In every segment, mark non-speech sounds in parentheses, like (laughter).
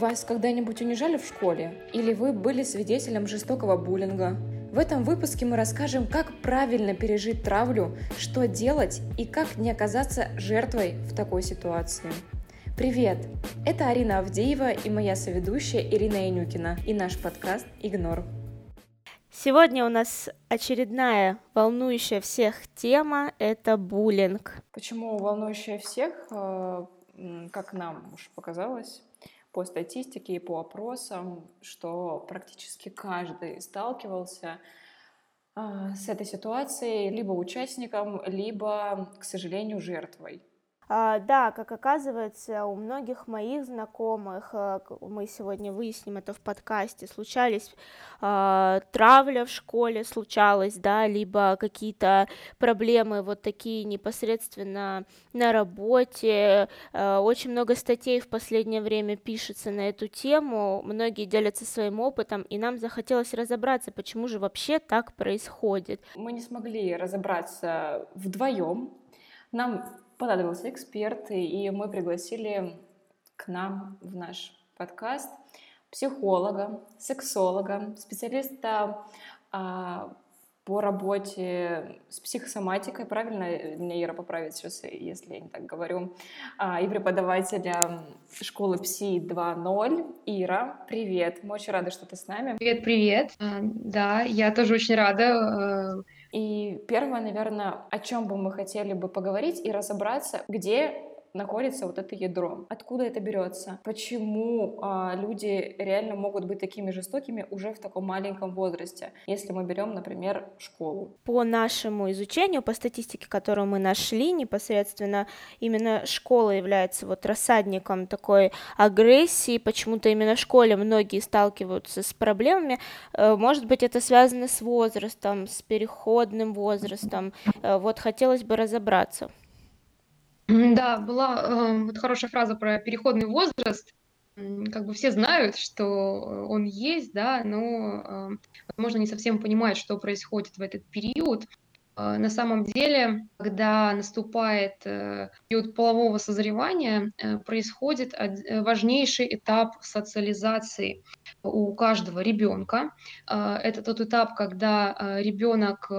Вас когда-нибудь унижали в школе? Или вы были свидетелем жестокого буллинга? В этом выпуске мы расскажем, как правильно пережить травлю, что делать и как не оказаться жертвой в такой ситуации. Привет! Это Арина Авдеева и моя соведущая Ирина Янюкина и наш подкаст «Игнор». Сегодня у нас очередная волнующая всех тема — это буллинг. Почему волнующая всех? Э, как нам уж показалось, по статистике и по опросам, что практически каждый сталкивался а, с этой ситуацией либо участником, либо, к сожалению, жертвой. А, да, как оказывается, у многих моих знакомых, а, мы сегодня выясним это в подкасте, случались а, травля в школе, случалось, да, либо какие-то проблемы вот такие непосредственно на работе. А, очень много статей в последнее время пишется на эту тему, многие делятся своим опытом, и нам захотелось разобраться, почему же вообще так происходит. Мы не смогли разобраться вдвоем. Нам понадобился эксперт, и мы пригласили к нам в наш подкаст психолога, сексолога, специалиста а, по работе с психосоматикой, правильно меня Ира поправит сейчас, если я не так говорю, а, и преподавателя школы ПСИ 2.0. Ира, привет, мы очень рады, что ты с нами. Привет, привет. А, да, я тоже очень рада э, и первое, наверное, о чем бы мы хотели бы поговорить и разобраться, где находится вот это ядро. Откуда это берется? Почему а, люди реально могут быть такими жестокими уже в таком маленьком возрасте, если мы берем, например, школу? По нашему изучению, по статистике, которую мы нашли, непосредственно именно школа является вот рассадником такой агрессии. Почему-то именно в школе многие сталкиваются с проблемами. Э, может быть, это связано с возрастом, с переходным возрастом. Э, вот хотелось бы разобраться. Да, была э, вот хорошая фраза про переходный возраст. Как бы все знают, что он есть, да, но, э, возможно, не совсем понимают, что происходит в этот период. А, на самом деле, когда наступает э, период полового созревания, э, происходит э, важнейший этап социализации у каждого ребенка. А, это тот этап, когда ребенок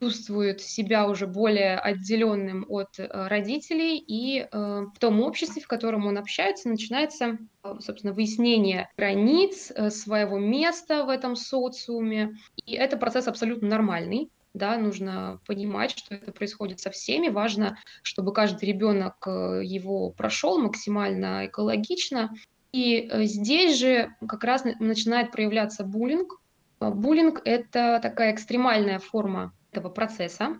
чувствует себя уже более отделенным от родителей, и в том обществе, в котором он общается, начинается, собственно, выяснение границ своего места в этом социуме. И это процесс абсолютно нормальный да, нужно понимать, что это происходит со всеми. Важно, чтобы каждый ребенок э, его прошел максимально экологично. И э, здесь же как раз начинает проявляться буллинг. А буллинг – это такая экстремальная форма этого процесса.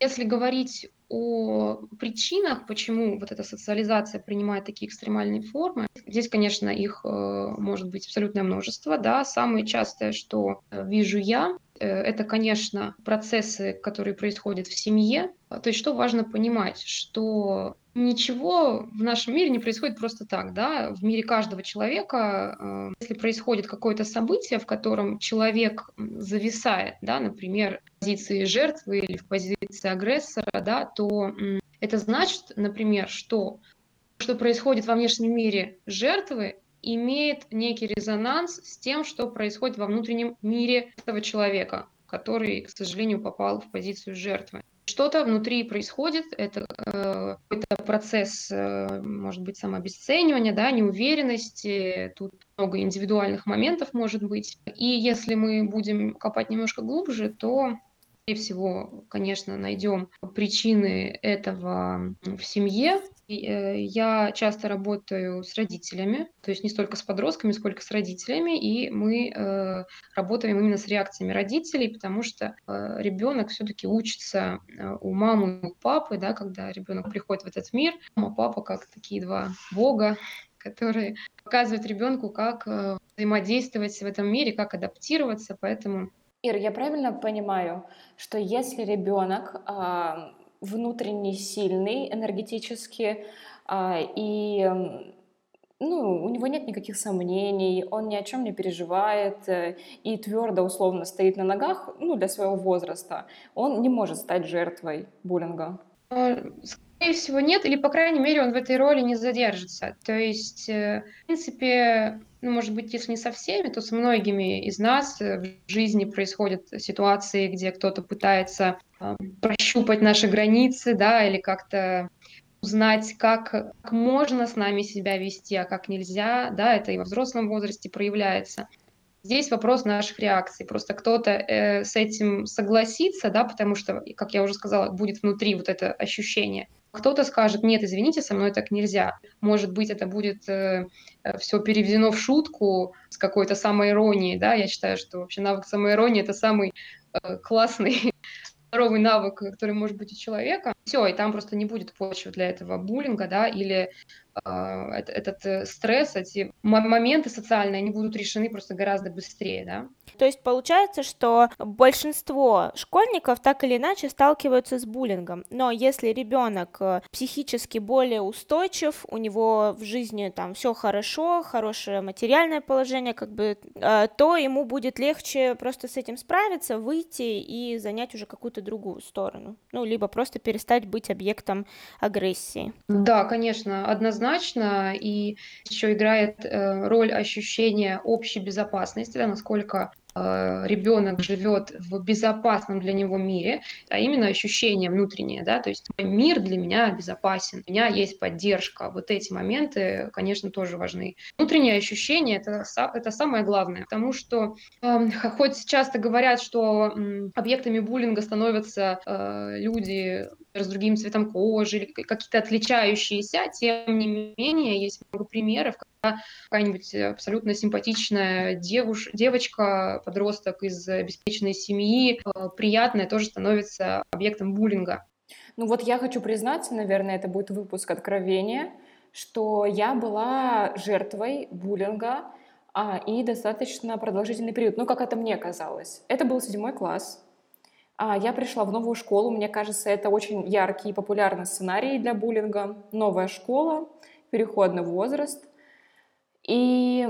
Если говорить о причинах, почему вот эта социализация принимает такие экстремальные формы, здесь, конечно, их э, может быть абсолютное множество. Да. Самое частое, что вижу я, Э, это, конечно, процессы, которые происходят в семье. То есть что важно понимать, что ничего в нашем мире не происходит просто так, да, в мире каждого человека, э, если происходит какое-то событие, в котором человек зависает, да, например, в позиции жертвы или в позиции агрессора, да, то это значит, например, что что происходит во внешнем мире жертвы, имеет некий резонанс с тем, что происходит во внутреннем мире этого человека, который, к сожалению, попал в позицию жертвы. Что-то внутри происходит, это э, какой-то процесс, э, может быть, самообесценивания, да, неуверенности, тут много индивидуальных моментов может быть. И если мы будем копать немножко глубже, то всего, конечно, найдем причины этого в семье. Э, я часто работаю с родителями, то есть не столько с подростками, сколько с родителями, и мы э, работаем именно с реакциями родителей, потому что э, ребенок все-таки учится у мамы и у папы, да, когда ребенок приходит в этот мир, мама, папа как такие два бога, (laughs) которые показывают ребенку, как взаимодействовать в этом мире, как адаптироваться, поэтому Ир, я правильно понимаю, что если ребенок э, внутренне сильный, энергетически, э, и ну, у него нет никаких сомнений, он ни о чем не переживает э, и твердо, условно стоит на ногах, ну, для своего возраста, он не может стать жертвой буллинга. А, Скорее всего, нет, или, по крайней мере, он в этой роли не задержится. То есть, э, в принципе, ну, может быть, если не со всеми, то с многими из нас э, в жизни происходят ситуации, где кто-то пытается э, прощупать наши границы, да, или как-то узнать, как, как можно с нами себя вести, а как нельзя, да, это и во взрослом возрасте проявляется. Здесь вопрос наших реакций. Просто кто-то э, с этим согласится, да, потому что, как я уже сказала, будет внутри вот это ощущение. Кто-то скажет, нет, извините, со мной так нельзя. Может быть, это будет э, э все переведено в шутку с какой-то самоиронией, да, я считаю, что вообще навык самоиронии – это самый э, классный (laughs) здоровый навык, который может быть у человека. Все, и там просто не будет почвы для этого буллинга, да, или этот э, стресс, эти моменты социальные, они будут решены просто гораздо быстрее, да. То есть получается, что большинство школьников так или иначе сталкиваются с буллингом, но если ребенок э, психически более устойчив, у него в жизни там все хорошо, хорошее материальное положение, как бы, э, то ему будет легче просто с этим справиться, выйти и занять уже какую-то другую сторону, ну, либо просто перестать быть объектом агрессии. Да, конечно, однозначно однозначно, и еще играет э, роль ощущения общей безопасности, да, насколько ребенок живет в безопасном для него мире, а именно ощущение внутреннее, да, то есть мир для меня безопасен, у меня есть поддержка. Вот эти моменты, конечно, тоже важны. Внутреннее ощущение это, это самое главное, потому что э, хоть часто говорят, что э, объектами буллинга становятся э, люди с другим цветом кожи какие-то отличающиеся, тем не менее есть много примеров, какая-нибудь абсолютно симпатичная девуш... девочка, подросток из обеспеченной семьи, э, приятная, тоже становится объектом буллинга. Ну вот я хочу признаться, наверное, это будет выпуск откровения, что я была жертвой буллинга а, и достаточно продолжительный период. Ну, как это мне казалось. Это был седьмой класс. А, я пришла в новую школу. Мне кажется, это очень яркий и популярный сценарий для буллинга. Новая школа, переходный возраст. И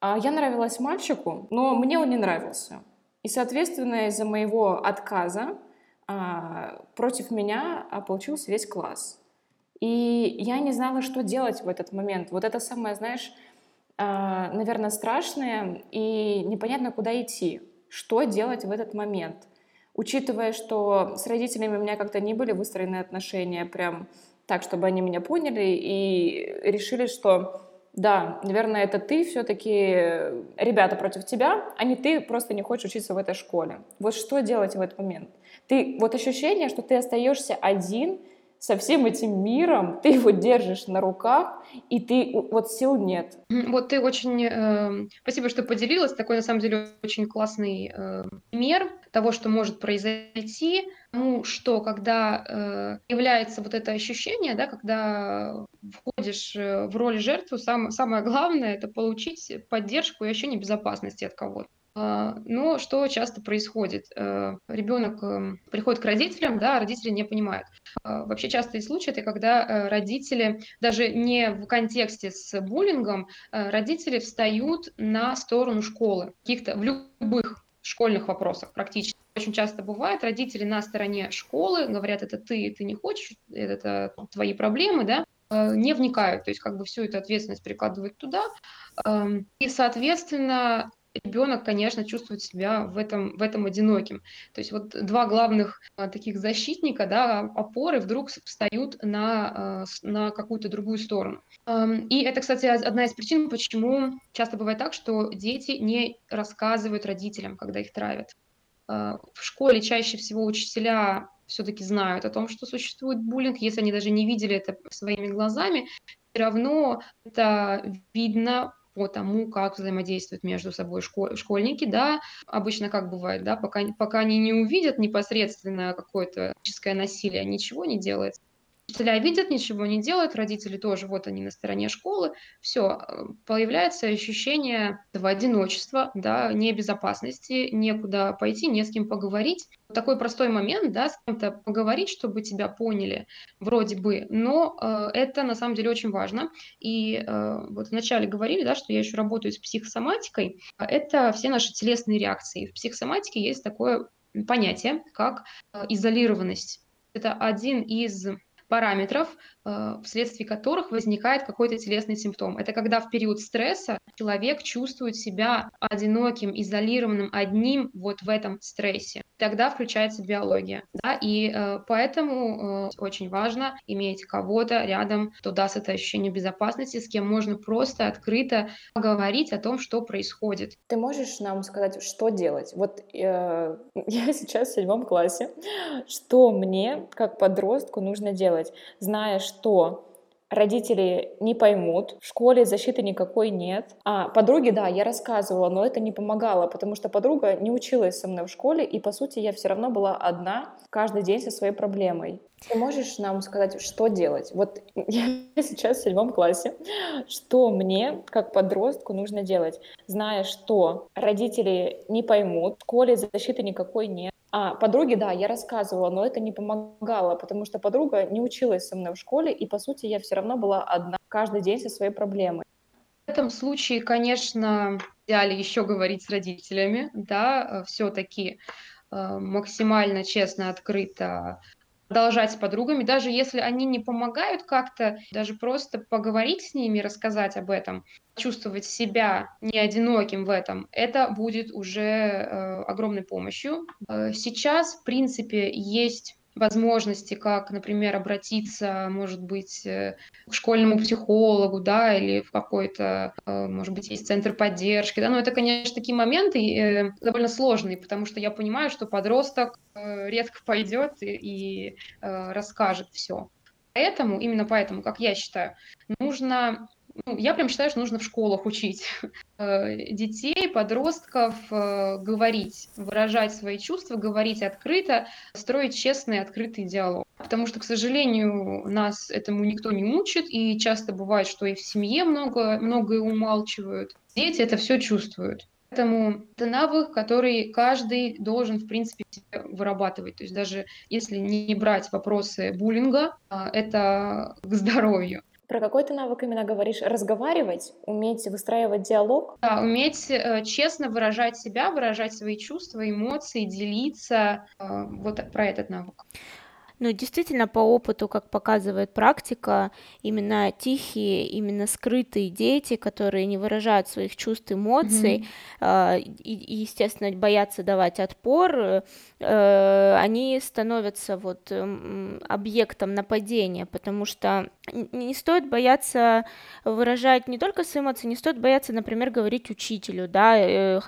а, я нравилась мальчику, но мне он не нравился. И, соответственно, из-за моего отказа а, против меня а, получился весь класс. И я не знала, что делать в этот момент. Вот это самое, знаешь, наверное, страшное и непонятно, куда идти. Что делать в этот момент? Учитывая, что с родителями у меня как-то не были выстроены отношения прям так, чтобы они меня поняли и решили, что да, наверное, это ты все-таки э, ребята против тебя, а не ты просто не хочешь учиться в этой школе. Вот что делать в этот момент? Ты, вот ощущение, что ты остаешься один со всем этим миром, ты его держишь на руках, и ты вот сил нет. Вот ты очень... Э, спасибо, что поделилась. Такой, на самом деле, очень классный э, пример того, что может произойти. Ну, что когда э, является вот это ощущение, да, когда входишь э, в роль жертвы, сам, самое главное — это получить поддержку и ощущение безопасности от кого-то. А, но что часто происходит? Э, Ребенок эм, приходит к родителям, да, а родители не понимают. А, вообще частые случаи это когда э, родители, даже не в контексте с буллингом, э, родители встают на сторону школы, каких-то в любых школьных вопросах практически. Очень часто бывает, родители на стороне школы говорят, это ты, ты не хочешь, это твои проблемы, да, не вникают, то есть как бы всю эту ответственность перекладывают туда. Эм, и, соответственно, ребенок, конечно, чувствует себя в этом, в этом одиноким. То есть вот два главных а, таких защитника, да, опоры вдруг встают на, а, на какую-то другую сторону. И это, кстати, одна из причин, почему часто бывает так, что дети не рассказывают родителям, когда их травят. Uh, в школе чаще всего учителя все-таки знают о том, что существует буллинг, если они даже не видели это своими глазами, все равно это видно по тому, как взаимодействуют между собой школьники, да, обычно как бывает, да, пока, пока они не увидят непосредственно какое-то физическое насилие, ничего не делается. Учителя видят, ничего не делают, родители тоже, вот они на стороне школы, все, э, появляется ощущение этого одиночества, да, небезопасности, некуда пойти, не с кем поговорить. Такой простой момент, да, с кем-то поговорить, чтобы тебя поняли, вроде бы, но э, это на самом деле очень важно. И э, вот вначале говорили, да, что я еще работаю с психосоматикой, это все наши телесные реакции. В психосоматике есть такое понятие, как э, изолированность. Это один из параметров, э, вследствие которых возникает какой-то телесный симптом. Это когда в период стресса человек чувствует себя одиноким, изолированным, одним вот в этом стрессе. Тогда включается биология. Да? И э, поэтому э, очень важно иметь кого-то рядом, кто даст это ощущение безопасности, с кем можно просто открыто поговорить о том, что происходит. Ты можешь нам сказать, что делать? Вот э, (laughs) я сейчас в седьмом классе. Что мне, как подростку, нужно делать, зная, что родители не поймут, в школе защиты никакой нет. А подруги, да, я рассказывала, но это не помогало, потому что подруга не училась со мной в школе, и, по сути, я все равно была одна каждый день со своей проблемой. Ты можешь нам сказать, что делать? Вот (laughs) я сейчас в седьмом классе. Что мне, как подростку, нужно делать, зная, что родители не поймут, в школе защиты никакой нет, а подруги, да, я рассказывала, но это не помогало, потому что подруга не училась со мной в школе, и, по сути, я все равно была одна каждый день со своей проблемой. В этом случае, конечно, идеале еще говорить с родителями, да, все-таки э, максимально честно, открыто продолжать с подругами, даже если они не помогают как-то, даже просто поговорить с ними, рассказать об этом, чувствовать себя не одиноким в этом, это будет уже э, огромной помощью. Э, сейчас, в принципе, есть возможности, как, например, обратиться, может быть, э, к школьному психологу, да, или в какой-то, э, может быть, есть центр поддержки, да, но это, конечно, такие моменты э, довольно сложные, потому что я понимаю, что подросток редко пойдет и, и расскажет все. Поэтому, именно поэтому, как я считаю, нужно ну, я прям считаю, что нужно в школах учить (laughs) э, детей, подростков э, говорить, выражать свои чувства, говорить открыто, строить честный, открытый диалог. Потому что, к сожалению, нас этому никто не учит, и часто бывает, что и в семье много, многое умалчивают. Дети это все чувствуют. Поэтому это навык, который каждый должен, в принципе, вырабатывать. То есть даже если не брать вопросы буллинга, а, это к здоровью. Про какой ты навык именно говоришь? Разговаривать, уметь выстраивать диалог? Да, уметь э, честно выражать себя, выражать свои чувства, эмоции, делиться. Э, вот про этот навык. Ну, действительно, по опыту, как показывает практика, именно тихие, именно скрытые дети, которые не выражают своих чувств, эмоций, mm-hmm. э, и, естественно, боятся давать отпор, э, они становятся вот э, объектом нападения, потому что не стоит бояться выражать не только свои эмоции, не стоит бояться, например, говорить учителю, да, э,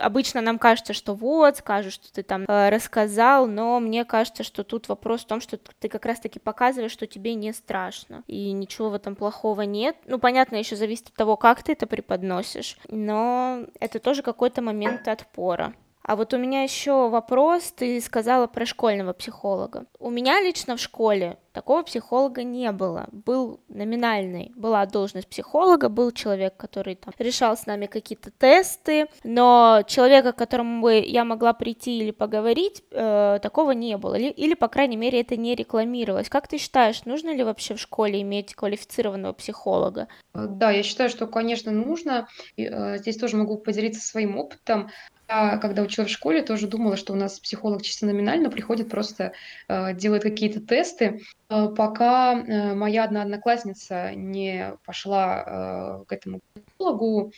обычно нам кажется, что вот, скажут, что ты там э, рассказал, но мне кажется, что тут вопрос том, что ты как раз-таки показываешь, что тебе не страшно, и ничего в этом плохого нет. Ну, понятно, еще зависит от того, как ты это преподносишь, но это тоже какой-то момент отпора. А вот у меня еще вопрос, ты сказала про школьного психолога. У меня лично в школе такого психолога не было. Был номинальный, была должность психолога, был человек, который там решал с нами какие-то тесты, но человека, к которому бы я могла прийти или поговорить, э, такого не было. Или, или, по крайней мере, это не рекламировалось. Как ты считаешь, нужно ли вообще в школе иметь квалифицированного психолога? Да, я считаю, что, конечно, нужно. Э, здесь тоже могу поделиться своим опытом. Я, когда училась в школе, тоже думала, что у нас психолог чисто номинально приходит, просто э, делает какие-то тесты, э, пока э, моя одна одноклассница не пошла э, к этому психологу,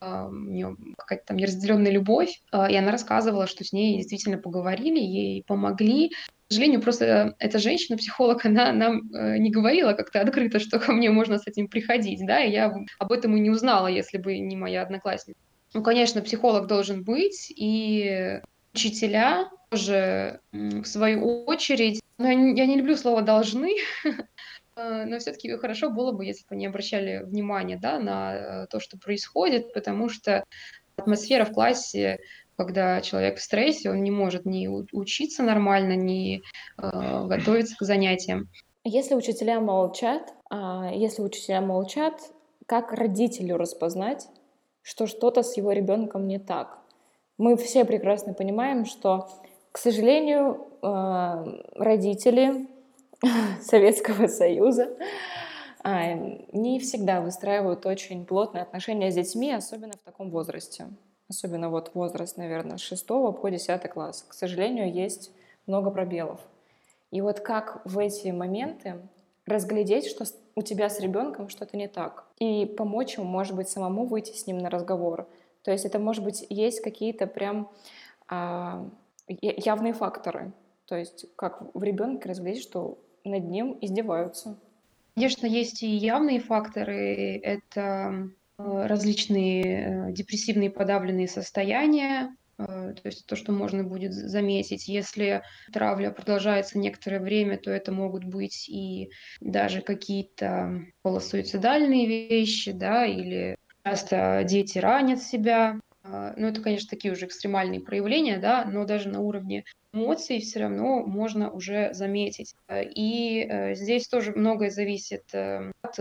у нее какая-то там неразделенная любовь, и она рассказывала, что с ней действительно поговорили, ей помогли. К сожалению, просто эта женщина-психолог, она нам э, не говорила как-то открыто, что ко мне можно с этим приходить, да, и я об этом и не узнала, если бы не моя одноклассница. Ну, конечно, психолог должен быть, и учителя тоже, в свою очередь, ну, я не люблю слово «должны», (laughs) э, но все-таки хорошо было бы, если бы они обращали внимание да, на э, то, что происходит, потому что атмосфера в классе, когда человек в стрессе, он не может ни учиться нормально, ни э, готовиться к занятиям. Если учителя молчат, а если учителя молчат, как родителю распознать, что что-то с его ребенком не так. Мы все прекрасно понимаем, что, к сожалению, э, родители (laughs) Советского Союза а, не всегда выстраивают очень плотные отношения с детьми, особенно в таком возрасте. Особенно вот возраст, наверное, с 6 по 10 класс. К сожалению, есть много пробелов. И вот как в эти моменты разглядеть, что у тебя с ребенком что-то не так, и помочь ему, может быть, самому выйти с ним на разговор. То есть это, может быть, есть какие-то прям а, явные факторы. То есть как в ребенке разглядеть, что над ним издеваются. Конечно, есть и явные факторы. Это э, различные э, депрессивные подавленные состояния, то есть то, что можно будет заметить. Если травля продолжается некоторое время, то это могут быть и даже какие-то полусуицидальные вещи, да, или часто дети ранят себя. Ну, это, конечно, такие уже экстремальные проявления, да, но даже на уровне эмоций все равно можно уже заметить. И э, здесь тоже многое зависит э, от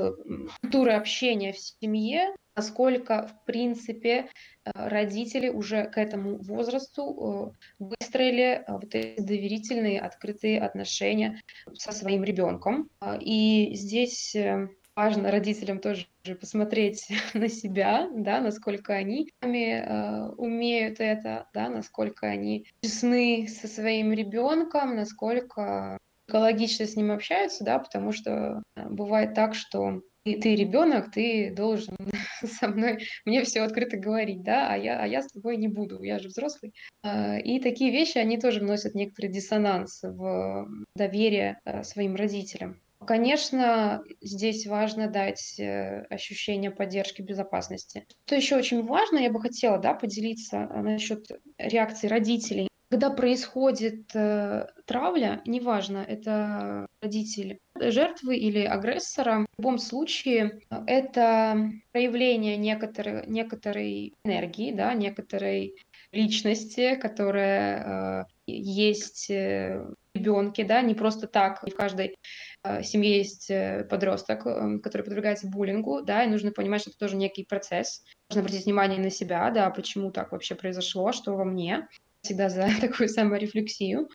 культуры общения в семье, насколько, в принципе, э, родители уже к этому возрасту выстроили вот эти доверительные, открытые отношения со своим ребенком. И здесь важно родителям тоже посмотреть (laughs) на себя, да, насколько они сами э, умеют это, да, насколько они честны со своим ребенком, насколько экологично с ним общаются, да, потому что э, бывает так, что ты, ты ребенок, ты должен (laughs) со мной мне все открыто говорить, да, а я, а я с тобой не буду, я же взрослый. Э, и такие вещи, они тоже вносят некоторый диссонанс в доверие своим родителям. Конечно, здесь важно дать э, ощущение поддержки, безопасности. Что еще очень важно, я бы хотела да, поделиться э, насчет реакции родителей. Когда происходит э, травля, неважно, это родитель жертвы или агрессора, в любом случае э, это проявление некоторой, некоторой энергии, да, некоторой личности, которая э, есть в ребенке, да, не просто так, в каждой Э, семье есть э, подросток, эм, который подвергается буллингу, да, и нужно понимать, что это тоже некий процесс. Нужно обратить внимание на себя, да, почему так вообще произошло, что во мне. Всегда за (laughs) такую саморефлексию.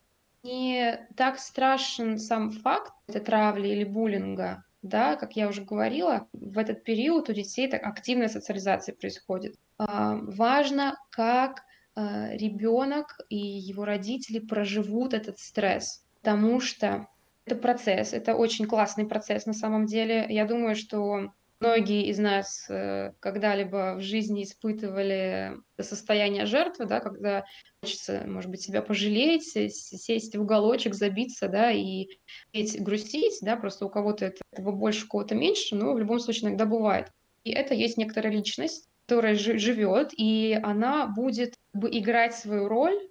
Не так страшен сам факт этой травли или буллинга, да, как я уже говорила, в этот период у детей так активная социализация происходит. А, важно, как а, ребенок и его родители проживут этот стресс, потому что это процесс, это очень классный процесс на самом деле. Я думаю, что многие из нас э, когда-либо в жизни испытывали состояние жертвы, да, когда хочется, может быть, себя пожалеть, сесть в уголочек, забиться, да, и грустить, да, просто у кого-то этого больше, у кого-то меньше, но в любом случае иногда бывает. И это есть некоторая личность, которая живет, и она будет играть свою роль,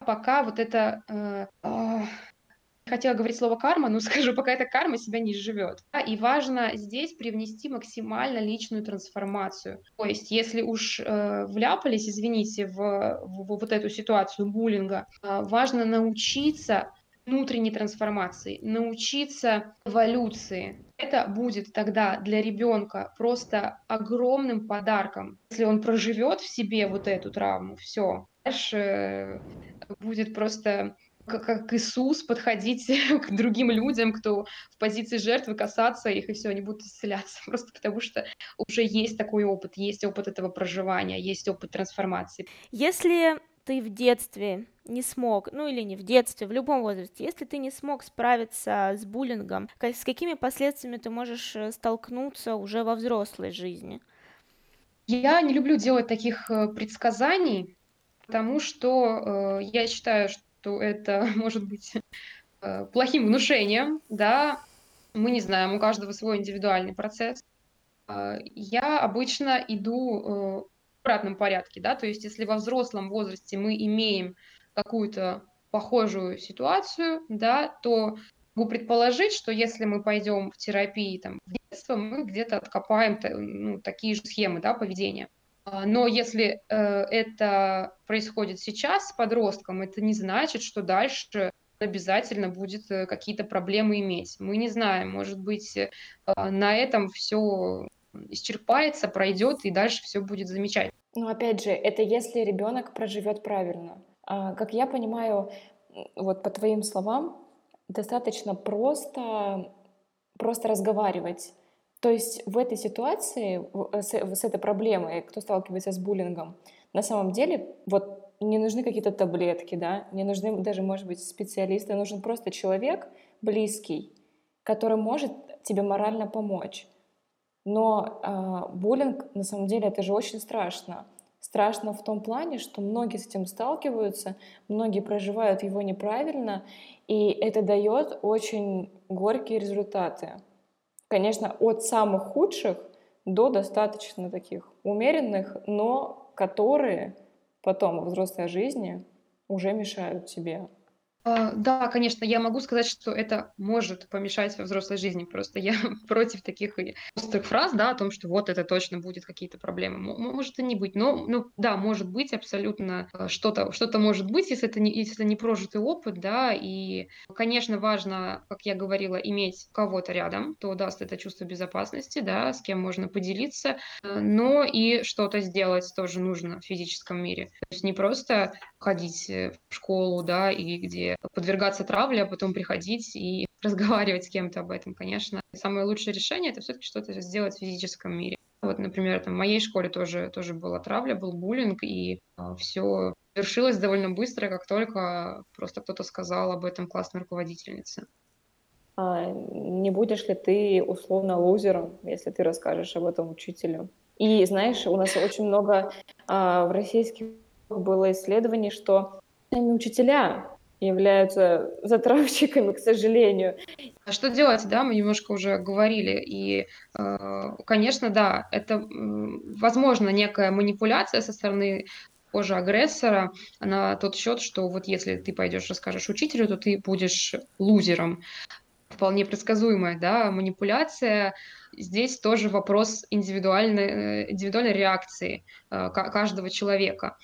пока вот это э, а, хотела говорить слово карма, но (laughs) скажу, пока эта карма себя не живет. И важно здесь привнести максимально личную трансформацию. То есть, если уж э, вляпались, извините, в, в, в вот эту ситуацию буллинга, э, важно научиться внутренней трансформации, научиться эволюции. Это будет тогда для ребенка просто огромным подарком. Если он проживет в себе вот эту травму, все, дальше э, будет просто как, Иисус подходить (laughs) к другим людям, кто в позиции жертвы, касаться их, и все, они будут исцеляться. (laughs) Просто потому что уже есть такой опыт, есть опыт этого проживания, есть опыт трансформации. Если ты в детстве не смог, ну или не в детстве, в любом возрасте, если ты не смог справиться с буллингом, с какими последствиями ты можешь э, столкнуться уже во взрослой жизни? Я не люблю делать таких э, предсказаний, потому что э, я считаю, что что это (laughs) может быть э, плохим внушением, да, мы не знаем, у каждого свой индивидуальный процесс. А, я обычно иду э, в обратном порядке, да, то есть если во взрослом возрасте мы имеем какую-то похожую ситуацию, да, то могу предположить, что если мы пойдем в терапии там, в детство, мы где-то откопаем ну, такие же схемы да, поведения. А, но если э, это происходит сейчас с подростком, это не значит, что дальше обязательно будет э, какие-то проблемы иметь. Мы не знаем, может быть, э, на этом все исчерпается, пройдет, и дальше все будет замечательно. Но опять же, это если ребенок проживет правильно. А, как я понимаю, вот по твоим словам, достаточно просто, просто разговаривать то есть в этой ситуации, э, с, с этой проблемой, кто сталкивается с буллингом, на самом деле вот не нужны какие-то таблетки, да, не нужны даже, может быть, специалисты, нужен просто человек близкий, который может тебе морально помочь. Но э, буллинг, на самом деле, это же очень страшно. Страшно в том плане, что многие с этим сталкиваются, многие проживают его неправильно, и это дает очень горькие результаты. Конечно, от самых худших до достаточно таких умеренных, но которые потом во взрослой жизни уже мешают тебе. А, да, конечно, я могу сказать, что это может помешать во взрослой жизни. Просто я (laughs) против таких острых фраз, да, о том, что вот это точно будет какие-то проблемы. Может и не быть. Но, ну, да, может быть абсолютно э, что-то, что-то может быть, если это, не, если это не прожитый опыт, да, и, конечно, важно, как я говорила, иметь кого-то рядом, кто даст это чувство безопасности, да, с кем можно поделиться, э, но и что-то сделать тоже нужно в физическом мире. То есть не просто ходить э, в школу, да, и где подвергаться травле, а потом приходить и (laughs) разговаривать с кем-то об этом, конечно. Самое лучшее решение — это все-таки что-то сделать в физическом мире. Вот, например, там, в моей школе тоже, тоже была травля, был буллинг, и а, все завершилось довольно быстро, как только просто кто-то сказал об этом классной руководительнице. А не будешь ли ты условно лузером, если ты расскажешь об этом учителю? И знаешь, у нас очень много а, в российских было исследование, что сами учителя являются затравщиками, к сожалению. А что делать, да, мы немножко уже говорили, и, э, конечно, да, это, возможно, некая манипуляция со стороны позже агрессора на тот счет, что вот если ты пойдешь расскажешь учителю, то ты будешь лузером. Вполне предсказуемая, да, манипуляция. Здесь тоже вопрос индивидуальной, э, индивидуальной реакции э, каждого человека.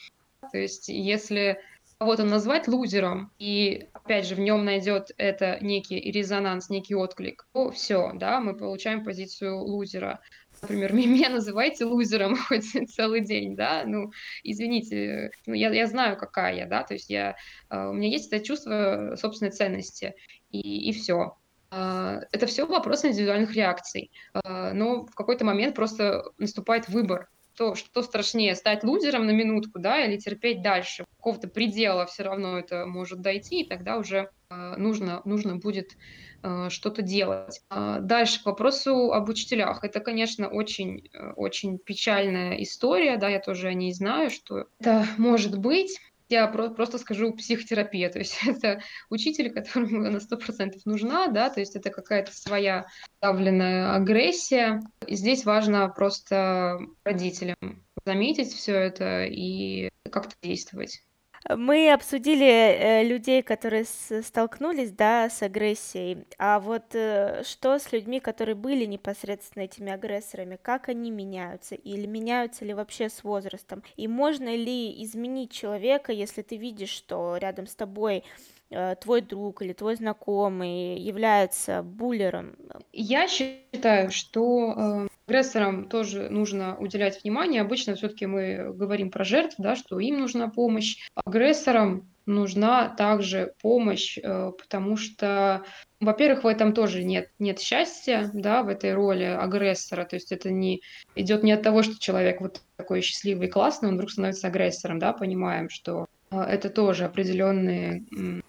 То есть если кого-то назвать лузером, и опять же в нем найдет это некий резонанс, некий отклик, то все, да, мы получаем позицию лузера. Например, (laughs) меня называйте лузером (laughs) хоть целый день, да, ну, извините, ну, я, я знаю, какая я, да, то есть я, uh, у меня есть это чувство собственной ценности, и, и все. Uh, это все вопрос индивидуальных реакций, uh, но в какой-то момент просто наступает выбор, что, что страшнее, стать лузером на минутку, да, или терпеть дальше. Какого-то предела все равно это может дойти, и тогда уже э, нужно, нужно будет э, что-то делать. А дальше к вопросу об учителях. Это, конечно, очень, э, очень печальная история, да, я тоже о ней знаю, что это может быть я про- просто скажу психотерапия, то есть (laughs) это учитель, которому на 100% нужна, да, то есть это какая-то своя давленная агрессия. И здесь важно просто родителям заметить все это и как-то действовать. Мы обсудили э, людей, которые столкнулись, да, с агрессией. А вот э, что с людьми, которые были непосредственно этими агрессорами? Как они меняются? Или меняются ли вообще с возрастом? И можно ли изменить человека, если ты видишь, что рядом с тобой э, твой друг или твой знакомый является буллером? Я считаю, что Агрессорам тоже нужно уделять внимание. Обычно все-таки мы говорим про жертв, да, что им нужна помощь. Агрессорам нужна также помощь, э, потому что, во-первых, в этом тоже нет, нет счастья, да, в этой роли агрессора, то есть это не идет не от того, что человек вот такой счастливый и классный, он вдруг становится агрессором, да, понимаем, что э, это тоже определенные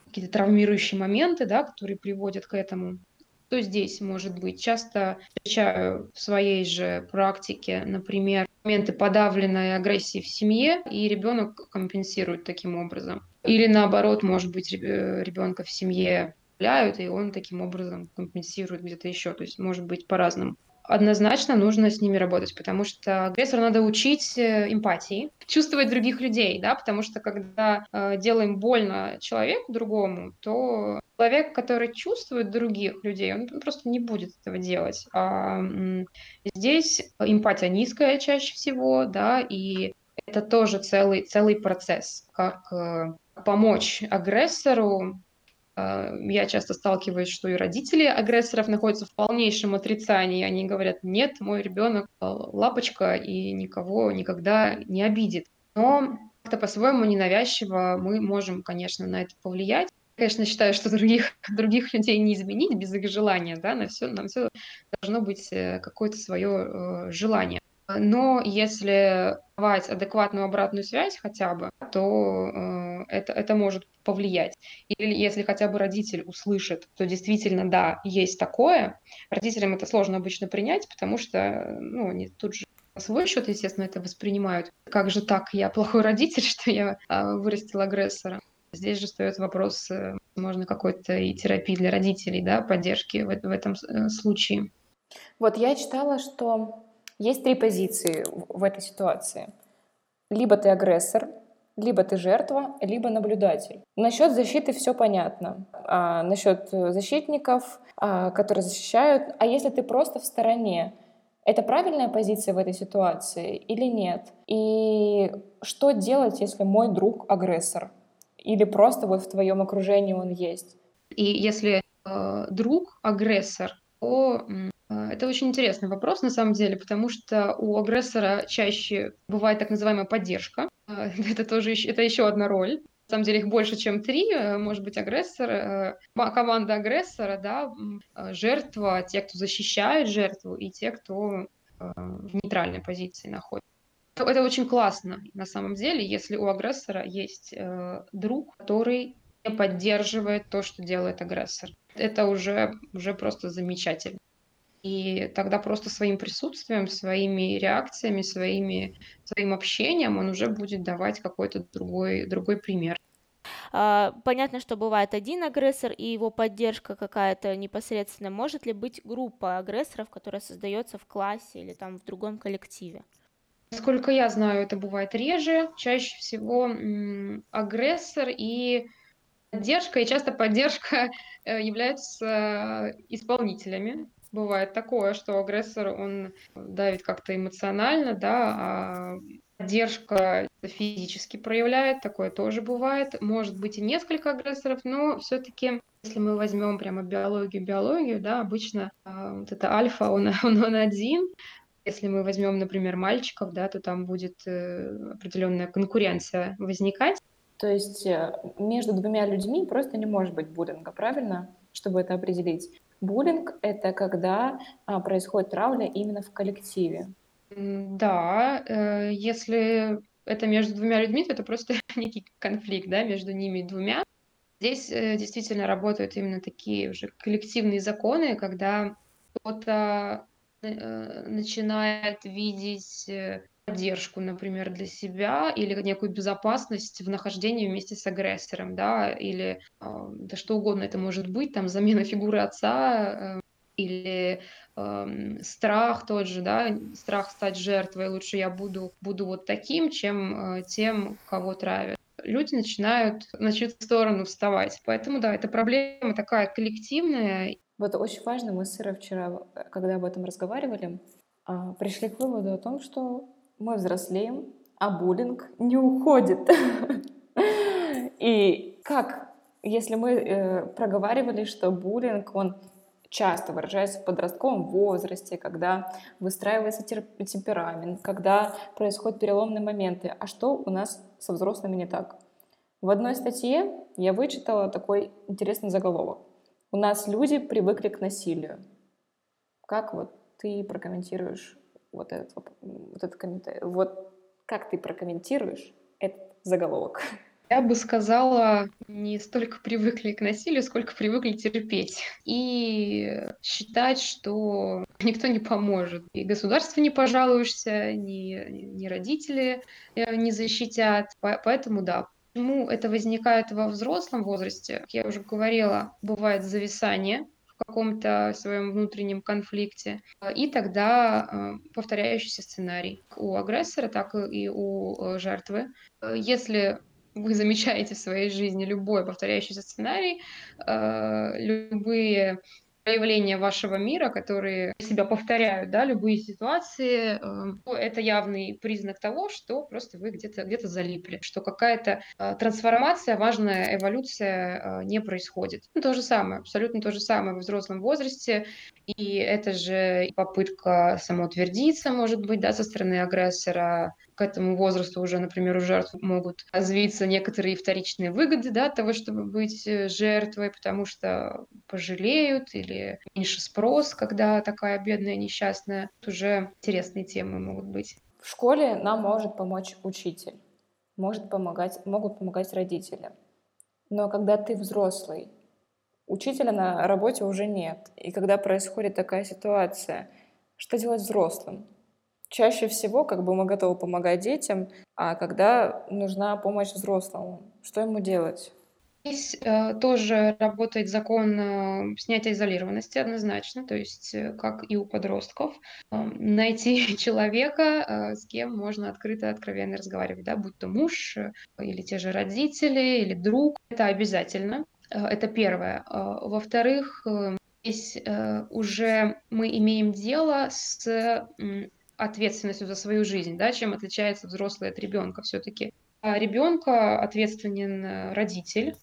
какие-то травмирующие моменты, да, которые приводят к этому что здесь может быть? Часто встречаю в своей же практике, например, моменты подавленной агрессии в семье, и ребенок компенсирует таким образом. Или наоборот, может быть, ребенка в семье и он таким образом компенсирует где-то еще. То есть может быть по-разному однозначно нужно с ними работать, потому что агрессора надо учить э, эмпатии, чувствовать других людей, да, потому что когда э, делаем больно человеку другому, то человек, который чувствует других людей, он просто не будет этого делать. А здесь эмпатия низкая чаще всего, да, и это тоже целый, целый процесс, как э, помочь агрессору я часто сталкиваюсь, что и родители агрессоров находятся в полнейшем отрицании. Они говорят, нет, мой ребенок а, лапочка и никого никогда не обидит. Но как-то по-своему ненавязчиво мы можем, конечно, на это повлиять. Конечно, считаю, что других, (laughs) других людей не изменить без их желания, да, на все, нам все должно быть э, какое-то свое э, желание. Но если давать адекватную обратную связь хотя бы, то э, это, это может повлиять. Или если хотя бы родитель услышит, то действительно, да, есть такое, родителям это сложно обычно принять, потому что, ну, они тут же свой счет, естественно, это воспринимают. Как же так, я плохой родитель, (laughs) что я а, вырастил агрессора. Здесь же стоит вопрос, э, можно какой-то и терапии для родителей, да, поддержки в, в этом э, случае. Вот я читала, что есть три позиции в этой ситуации. Либо ты агрессор, либо ты жертва, либо наблюдатель. Насчет защиты все понятно. А, насчет защитников, а, которые защищают. А если ты просто в стороне, это правильная позиция в этой ситуации или нет? И что делать, если мой друг агрессор? Или просто вот в твоем окружении он есть? И если э, друг агрессор, то это очень интересный вопрос на самом деле, потому что у агрессора чаще бывает так называемая поддержка. Э, (laughs) это тоже это еще одна роль. На самом деле их больше, чем три. Э, может быть, агрессор, э, команда агрессора, да, жертва, те, кто защищает жертву, и те, кто в нейтральной позиции находится. Это очень классно на самом деле, если у агрессора есть э, друг, который не поддерживает то, что делает агрессор. Это уже, уже просто замечательно. И тогда просто своим присутствием, своими реакциями, своими, своим общением он уже будет давать какой-то другой, другой пример. А, понятно, что бывает один агрессор и его поддержка какая-то непосредственно. Может ли быть группа агрессоров, которая создается в классе или там в другом коллективе? Насколько я знаю, это бывает реже. Чаще всего агрессор и поддержка, и часто поддержка э, являются исполнителями. Бывает такое, что агрессор, он давит как-то эмоционально, да, а поддержка физически проявляет, такое тоже бывает. Может быть и несколько агрессоров, но все-таки если мы возьмем прямо биологию, биологию, да, обычно э, вот это альфа, он, (laughs) он, он один, если мы возьмем, например, мальчиков, да, то там будет э, определенная конкуренция возникать. То есть э, между двумя людьми просто не может быть буллинга, правильно? Чтобы это определить. Буллинг — это когда а, происходит травля именно в коллективе. Да, э, если это между двумя людьми, то это просто (laughs) некий конфликт, да, между ними двумя. Здесь э, действительно работают именно такие уже коллективные законы, когда кто-то Э, начинает видеть поддержку, например, для себя или некую безопасность в нахождении вместе с агрессором, да, или а, да что угодно это может быть, там замена фигуры отца э, или э, страх тот же, да, страх стать жертвой, лучше я буду, буду вот таким, чем э, тем, кого травят. Люди начинают, начнут в сторону вставать. Поэтому, да, эта проблема такая коллективная, вот очень важно, мы с Ирой вчера, э, когда об этом разговаривали, а, пришли к выводу о том, что мы взрослеем, а буллинг не уходит. И как, если мы э, проговаривали, что буллинг, он часто выражается в подростковом возрасте, когда выстраивается темперамент, когда происходят переломные моменты. А что у нас со взрослыми не так? В одной статье я вычитала такой интересный заголовок. У нас люди привыкли к насилию. Как вот ты прокомментируешь вот этот, вот этот комментарий? Вот как ты прокомментируешь этот заголовок? (laughs) Я бы сказала, не столько привыкли к насилию, сколько привыкли терпеть. И считать, что никто не поможет. И государство не пожалуешься, ни, ни родители э, не защитят. Поэтому, да, Почему это возникает во взрослом возрасте? Как я уже говорила, бывает зависание каком-то своем внутреннем конфликте, и тогда э, повторяющийся сценарий у агрессора, так и у э, жертвы. Если вы замечаете в своей жизни любой повторяющийся сценарий, э, любые проявления вашего мира, которые себя повторяют, да, любые ситуации, э, это явный признак того, что просто вы где-то где залипли, что какая-то э, трансформация, важная эволюция э, не происходит. Ну, то же самое, абсолютно то же самое в взрослом возрасте, и это же попытка самоутвердиться, может быть, да, со стороны агрессора, к этому возрасту уже, например, у жертв могут развиться некоторые вторичные выгоды да, того, чтобы быть э, жертвой, потому что пожалеют или меньше спрос, когда такая бедная, несчастная. Тут уже интересные темы могут быть. В школе нам может помочь учитель. может помогать, могут помогать родители. Но когда ты взрослый, учителя на работе уже нет. И когда происходит такая ситуация, что делать взрослым? Чаще всего как бы мы готовы помогать детям, а когда нужна помощь взрослому, что ему делать? Здесь э, тоже работает закон э, снятия изолированности однозначно, то есть э, как и у подростков, э, найти (laughs) человека, э, с кем можно открыто, откровенно разговаривать, да, будь то муж или те же родители или друг, это обязательно. Это первое. Во-вторых, здесь уже мы имеем дело с ответственностью за свою жизнь, да, чем отличается взрослый от ребенка все-таки. А ребенка ответственен э, родитель,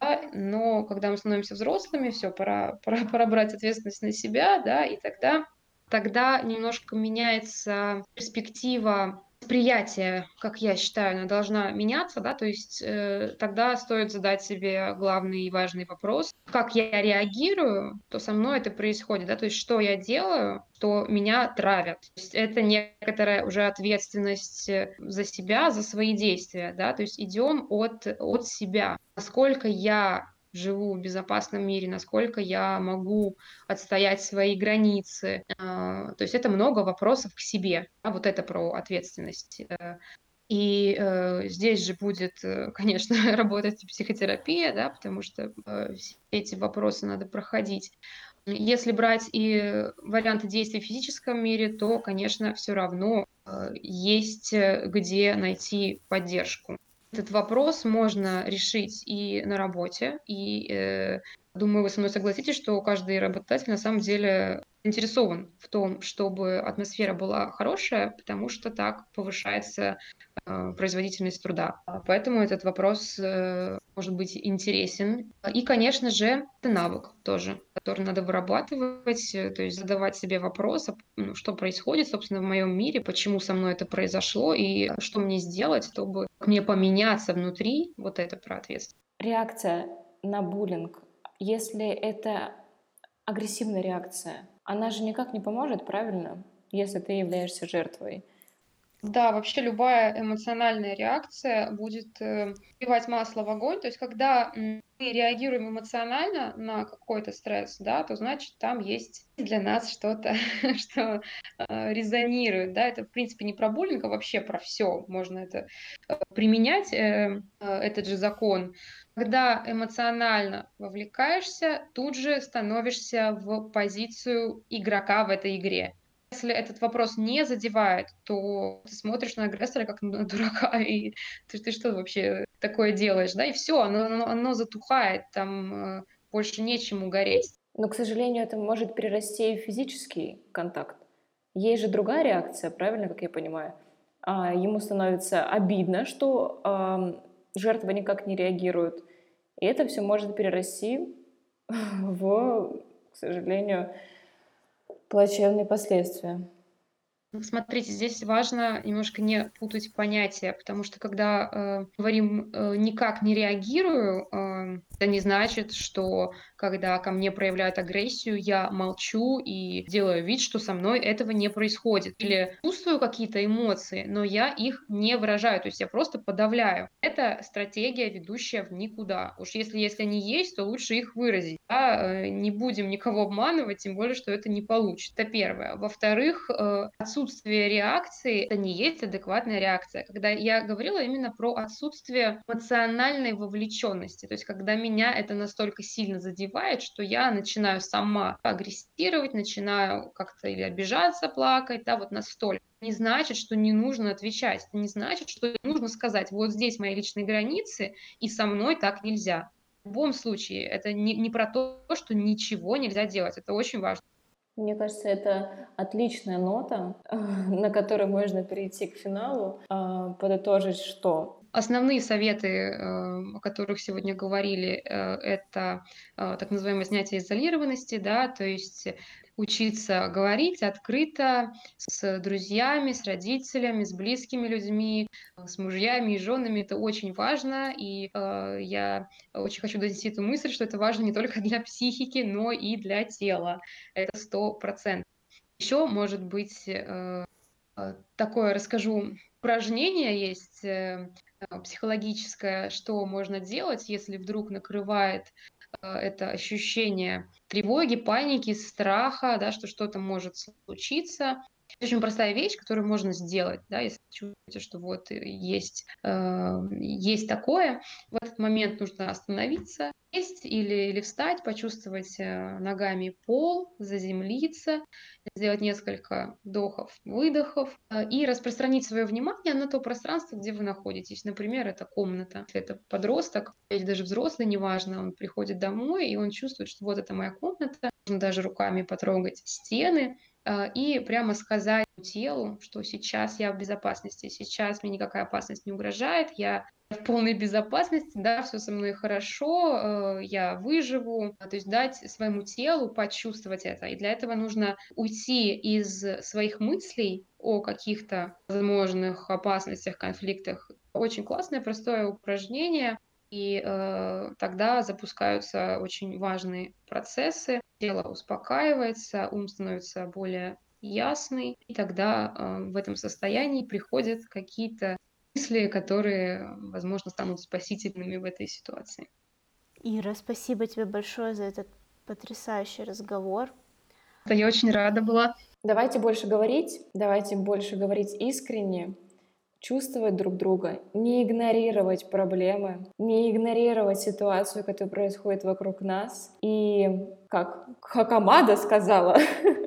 да, но когда мы становимся взрослыми, все, пора, (laughs) пора, пора брать ответственность на себя, да, и тогда, тогда немножко меняется перспектива восприятие, как я считаю, она должна меняться, да, то есть э, тогда стоит задать себе главный и важный вопрос, как я реагирую, то со мной это происходит, да, то есть что я делаю, что меня травят. То есть это некоторая уже ответственность э, за себя, за свои действия, да, то есть идем от, от себя. Насколько я живу в безопасном мире, насколько я могу отстоять свои границы. А, то есть это много вопросов к себе. А вот это про ответственность. Э, и э, здесь же будет, э, (laughs) конечно, работать психотерапия, да, потому что э, все эти вопросы надо проходить. Если брать и варианты действий в физическом мире, то, конечно, все равно э, есть э, где найти поддержку. Этот вопрос можно решить и на работе, и э, думаю, вы со мной согласитесь, что каждый работодатель на самом деле заинтересован в том, чтобы атмосфера была хорошая, потому что так повышается э, производительность труда. Поэтому этот вопрос э, может быть интересен. И, конечно же, это навык тоже, который надо вырабатывать, э, то есть задавать себе вопрос, а, ну, что происходит, собственно, в моем мире, почему со мной это произошло, и что мне сделать, чтобы мне поменяться внутри, вот это про ответственность. Реакция на буллинг, если это агрессивная реакция, она же никак не поможет, правильно, если ты являешься жертвой. Да, вообще любая эмоциональная реакция будет э, вливать масло в огонь. То есть, когда мы реагируем эмоционально на какой-то стресс, да, то значит там есть для нас что-то, (laughs) что э, резонирует, да. Это в принципе не про буллинг, а вообще про все. Можно это э, применять э, э, этот же закон. Когда эмоционально вовлекаешься, тут же становишься в позицию игрока в этой игре. Если этот вопрос не задевает, то ты смотришь на агрессора как на (laughs) дурака, и ты, ты что вообще такое делаешь, да, и все, оно, оно, оно затухает, там э, больше нечему гореть. Но, к сожалению, это может перерасти в физический контакт. Есть же другая реакция, правильно, как я понимаю? А, ему становится обидно, что а, жертва никак не реагирует. И это все может перерасти (laughs) в, к сожалению, плачевные последствия. Ну, смотрите, здесь важно немножко не путать понятия, потому что когда э, говорим э, никак не реагирую, э, это не значит, что когда ко мне проявляют агрессию, я молчу и делаю вид, что со мной этого не происходит. Или чувствую какие-то эмоции, но я их не выражаю, то есть я просто подавляю. Это стратегия, ведущая в никуда. Уж если, если они есть, то лучше их выразить. Да? Э, не будем никого обманывать, тем более, что это не получится. Это первое. Во-вторых, э, отсутствие отсутствие реакции, это не есть адекватная реакция. Когда я говорила именно про отсутствие эмоциональной вовлеченности, то есть когда меня это настолько сильно задевает, что я начинаю сама агрессировать, начинаю как-то или обижаться, плакать, да, вот настолько не значит, что не нужно отвечать. Не значит, что нужно сказать, вот здесь мои личные границы, и со мной так нельзя. В любом случае, это не, не про то, что ничего нельзя делать. Это очень важно. Мне кажется, это отличная нота, (laughs) на которой можно перейти к финалу, а, подытожить, что Основные советы, э, о которых сегодня говорили, э, это э, так называемое снятие изолированности, да, то есть учиться говорить открыто с друзьями, с родителями, с близкими людьми, с мужьями и женами. Это очень важно, и э, я очень хочу донести эту мысль, что это важно не только для психики, но и для тела. Это сто процентов. Еще, может быть, э, такое расскажу упражнение есть э, психологическое, что можно делать, если вдруг накрывает э, это ощущение тревоги, паники, страха, да, что что-то может случиться. Очень простая вещь, которую можно сделать, да, если чувствуете, что вот есть, э, есть такое. В этот момент нужно остановиться, сесть или, или встать, почувствовать э, ногами пол, заземлиться, сделать несколько вдохов, выдохов э, и распространить свое внимание на то пространство, где вы находитесь. Например, это комната. Это подросток или даже взрослый, неважно, он приходит домой, и он чувствует, что вот это моя комната, можно даже руками потрогать стены, и прямо сказать телу, что сейчас я в безопасности, сейчас мне никакая опасность не угрожает, я в полной безопасности, да, все со мной хорошо, э, я выживу, то есть дать своему телу почувствовать это. И для этого нужно уйти из своих мыслей о каких-то возможных опасностях, конфликтах. Очень классное, простое упражнение, и э, тогда запускаются очень важные процессы. Тело успокаивается, ум становится более ясный, и тогда э, в этом состоянии приходят какие-то мысли, которые, возможно, станут спасительными в этой ситуации. Ира, спасибо тебе большое за этот потрясающий разговор. Да, я очень рада была. Давайте больше говорить, давайте больше говорить искренне, чувствовать друг друга, не игнорировать проблемы, не игнорировать ситуацию, которая происходит вокруг нас. И как Хакамада сказала,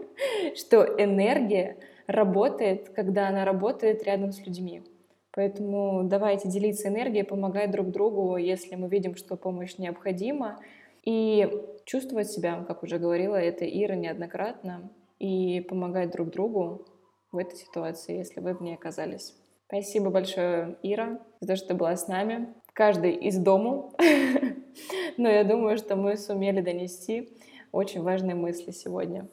(laughs) что энергия работает, когда она работает рядом с людьми. Поэтому давайте делиться энергией, помогать друг другу, если мы видим, что помощь необходима. И чувствовать себя, как уже говорила это Ира неоднократно, и помогать друг другу в этой ситуации, если вы в ней оказались. Спасибо большое, Ира, за то, что ты была с нами. Каждый из дому. (laughs) Но я думаю, что мы сумели донести очень важные мысли сегодня.